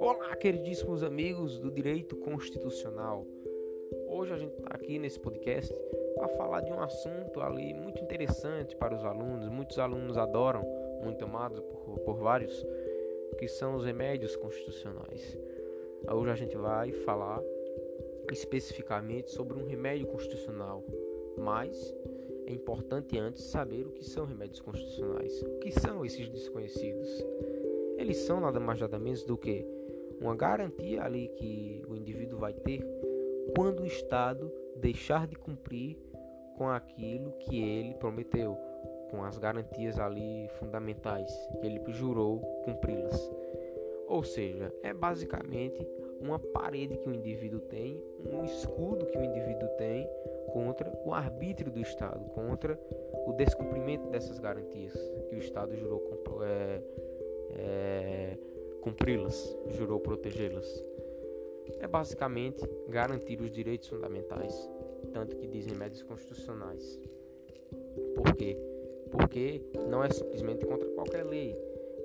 Olá, queridíssimos amigos do direito constitucional. Hoje a gente está aqui nesse podcast para falar de um assunto ali muito interessante para os alunos. Muitos alunos adoram, muito amados por, por vários, que são os remédios constitucionais. Hoje a gente vai falar especificamente sobre um remédio constitucional, mas é importante antes saber o que são remédios constitucionais. O que são esses desconhecidos? Eles são nada mais nada menos do que uma garantia ali que o indivíduo vai ter quando o Estado deixar de cumprir com aquilo que ele prometeu, com as garantias ali fundamentais que ele jurou cumpri-las. Ou seja, é basicamente uma parede que o indivíduo tem, um escudo que o indivíduo tem contra o arbítrio do Estado, contra o descumprimento dessas garantias que o Estado jurou é, é, cumpri-las, jurou protegê-las. É basicamente garantir os direitos fundamentais, tanto que dizem médios constitucionais. Por quê? Porque não é simplesmente contra qualquer lei,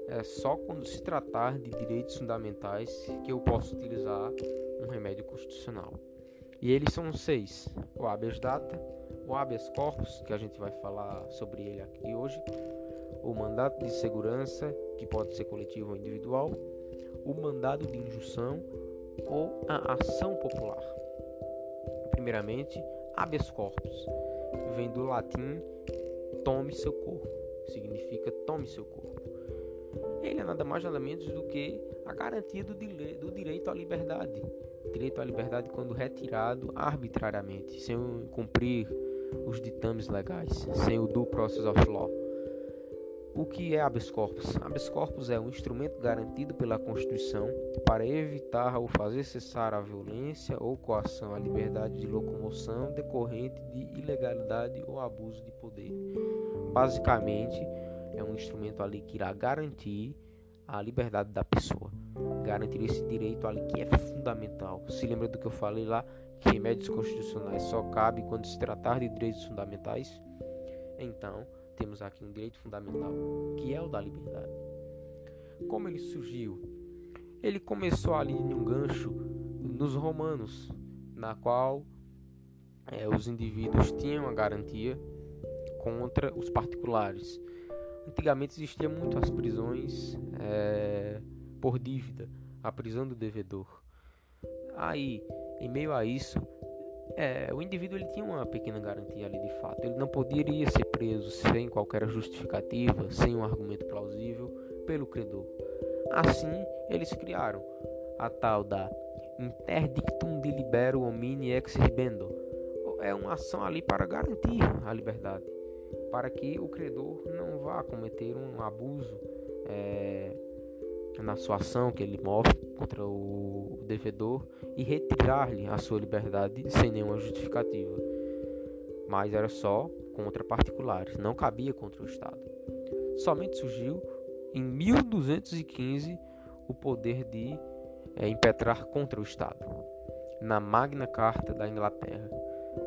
é só quando se tratar de direitos fundamentais que eu posso utilizar um remédio constitucional. E eles são seis: o habeas data, o habeas corpus, que a gente vai falar sobre ele aqui hoje, o mandato de segurança, que pode ser coletivo ou individual, o mandado de injunção ou a ação popular. Primeiramente, habeas corpus, vem do latim tome seu corpo, significa tome seu corpo ele é nada mais nada menos do que a garantia do, do direito à liberdade. Direito à liberdade quando retirado arbitrariamente, sem cumprir os ditames legais, sem o due process of law. O que é habeas corpus? Habeas corpus é um instrumento garantido pela Constituição para evitar ou fazer cessar a violência ou coação à liberdade de locomoção decorrente de ilegalidade ou abuso de poder. Basicamente, é um instrumento ali que irá garantir a liberdade da pessoa, garantir esse direito ali que é fundamental. Se lembra do que eu falei lá, que remédios constitucionais só cabe quando se tratar de direitos fundamentais? Então, temos aqui um direito fundamental, que é o da liberdade. Como ele surgiu? Ele começou ali em um gancho nos romanos, na qual é, os indivíduos tinham a garantia contra os particulares. Antigamente existia muito as prisões é, por dívida, a prisão do devedor. Aí, em meio a isso, é, o indivíduo ele tinha uma pequena garantia ali de fato. Ele não poderia ser preso sem qualquer justificativa, sem um argumento plausível pelo credor. Assim, eles criaram a tal da interdictum de libero homini ex ribendo. É uma ação ali para garantir a liberdade para que o credor não vá cometer um abuso é, na sua ação que ele move contra o devedor e retirar-lhe a sua liberdade sem nenhuma justificativa. Mas era só contra particulares, não cabia contra o Estado. Somente surgiu em 1215 o poder de é, impetrar contra o Estado, na Magna Carta da Inglaterra.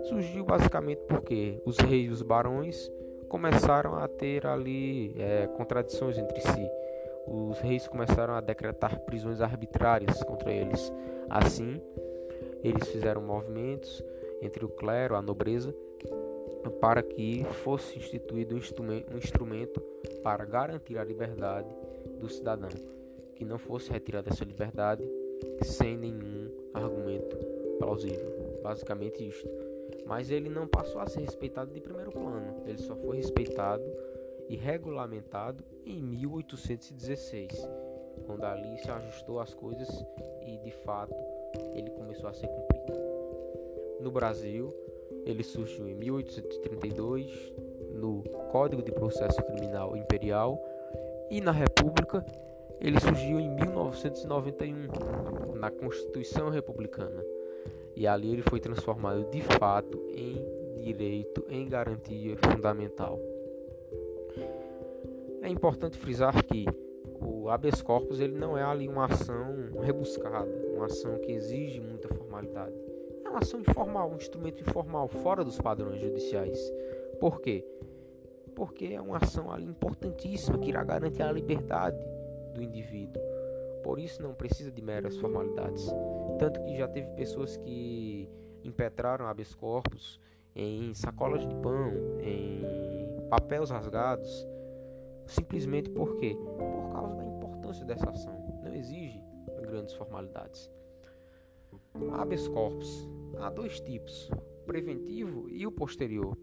Surgiu basicamente porque os reis e os barões começaram a ter ali é, contradições entre si. Os reis começaram a decretar prisões arbitrárias contra eles. Assim, eles fizeram movimentos entre o clero, a nobreza, para que fosse instituído um instrumento para garantir a liberdade do cidadão, que não fosse retirada essa liberdade sem nenhum argumento plausível. Basicamente isto mas ele não passou a ser respeitado de primeiro plano. Ele só foi respeitado e regulamentado em 1816, quando ali se ajustou as coisas e de fato ele começou a ser cumprido. No Brasil, ele surgiu em 1832 no Código de Processo Criminal Imperial e na República ele surgiu em 1991 na Constituição Republicana e ali ele foi transformado de fato em direito, em garantia fundamental. É importante frisar que o habeas corpus ele não é ali uma ação rebuscada, uma ação que exige muita formalidade. É uma ação informal, um instrumento informal, fora dos padrões judiciais. Por quê? porque é uma ação ali importantíssima que irá garantir a liberdade do indivíduo. Por isso não precisa de meras formalidades. Tanto que já teve pessoas que impetraram habeas corpus em sacolas de pão, em papéis rasgados, simplesmente porque por causa da importância dessa ação. Não exige grandes formalidades. Habeas corpus há dois tipos: o preventivo e o posterior.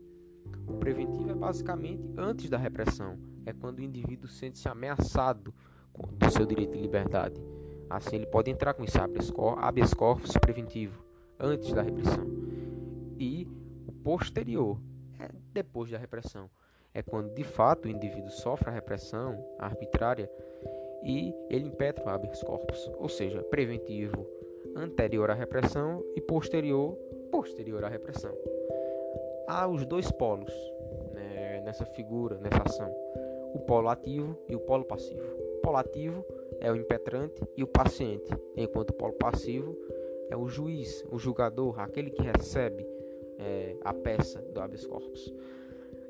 O preventivo é basicamente antes da repressão, é quando o indivíduo sente-se ameaçado do seu direito de liberdade. Assim, ele pode entrar com esse habeas corpus preventivo antes da repressão. E o posterior é depois da repressão. É quando de fato o indivíduo sofre a repressão arbitrária e ele impetra o habeas corpus, ou seja, preventivo anterior à repressão e posterior posterior à repressão há os dois polos né, nessa figura, nessa ação: o polo ativo e o polo passivo. O polo ativo é o impetrante e o paciente, enquanto o polo passivo é o juiz, o julgador, aquele que recebe é, a peça do habeas corpus.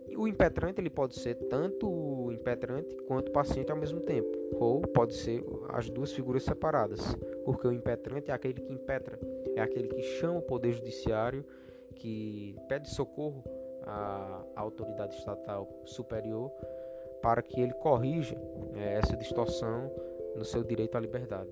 E o impetrante ele pode ser tanto o impetrante quanto o paciente ao mesmo tempo, ou pode ser as duas figuras separadas, porque o impetrante é aquele que impetra, é aquele que chama o poder judiciário que pede socorro à, autoridade estatal superior para que ele corrija é, essa distorção no seu direito à liberdade.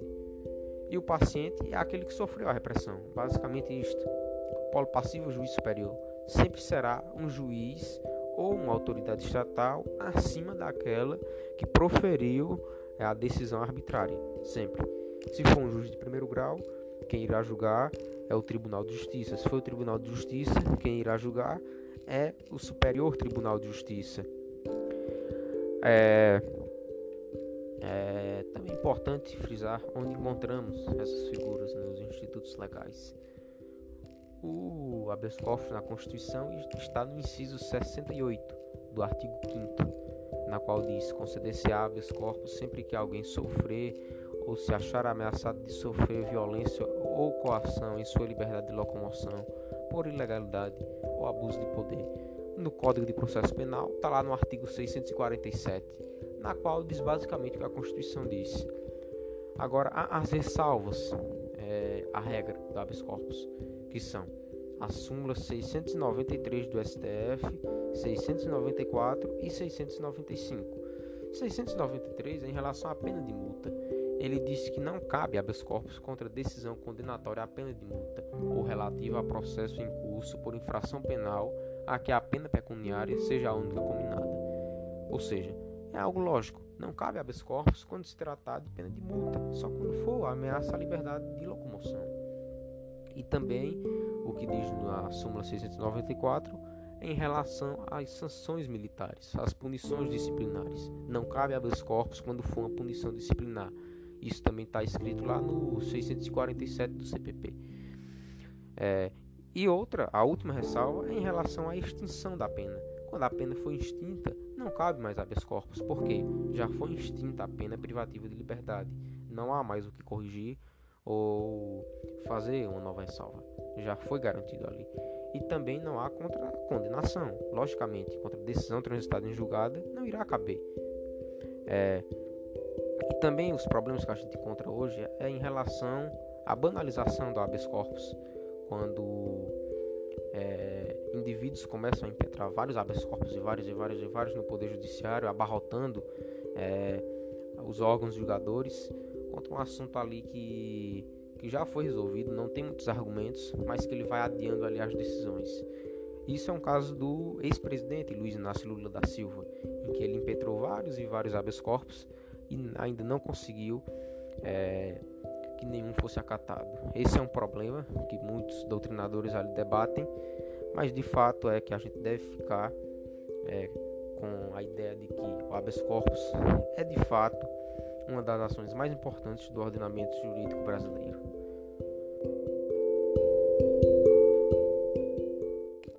E o paciente é aquele que sofreu a repressão. Basicamente isto. O polo passivo, o juiz superior, sempre será um juiz ou uma autoridade estatal acima daquela que proferiu é, a decisão arbitrária, sempre. Se for um juiz de primeiro grau, quem irá julgar é o Tribunal de Justiça. Se for o Tribunal de Justiça, quem irá julgar é o Superior Tribunal de Justiça. É, é também importante frisar onde encontramos essas figuras nos institutos legais. O habeas corpus na Constituição está no inciso 68 do artigo 5 na qual diz conceder-se habeas corpus sempre que alguém sofrer ou se achar ameaçado de sofrer violência ou coação em sua liberdade de locomoção por ilegalidade ou abuso de poder. No Código de Processo Penal, está lá no artigo 647, na qual diz basicamente o que a Constituição diz. Agora, as ressalvas é, à regra do habeas corpus, que são a súmula 693 do STF, 694 e 695. 693 é em relação à pena de multa ele disse que não cabe habeas corpus contra decisão condenatória à pena de multa ou relativa a processo em curso por infração penal a que a pena pecuniária seja a única combinada. Ou seja, é algo lógico. Não cabe habeas corpus quando se tratar de pena de multa, só quando for ameaça à liberdade de locomoção. E também o que diz na súmula 694 em relação às sanções militares, às punições disciplinares. Não cabe habeas corpus quando for uma punição disciplinar, isso também está escrito lá no 647 do CPP. É, e outra, a última ressalva, é em relação à extinção da pena. Quando a pena foi extinta, não cabe mais habeas corpus, porque já foi extinta a pena privativa de liberdade. Não há mais o que corrigir ou fazer uma nova ressalva. Já foi garantido ali. E também não há contra condenação. Logicamente, contra decisão transitada em julgada, não irá caber. É, e também os problemas que a gente encontra hoje é em relação à banalização do habeas corpus, quando é, indivíduos começam a impetrar vários habeas corpus e vários e vários e vários no poder judiciário, abarrotando é, os órgãos julgadores contra um assunto ali que, que já foi resolvido, não tem muitos argumentos, mas que ele vai adiando ali as decisões. Isso é um caso do ex-presidente Luiz Inácio Lula da Silva, em que ele impetrou vários e vários habeas corpus e ainda não conseguiu é, que nenhum fosse acatado. Esse é um problema que muitos doutrinadores ali debatem, mas de fato é que a gente deve ficar é, com a ideia de que o habeas corpus é de fato uma das ações mais importantes do ordenamento jurídico brasileiro.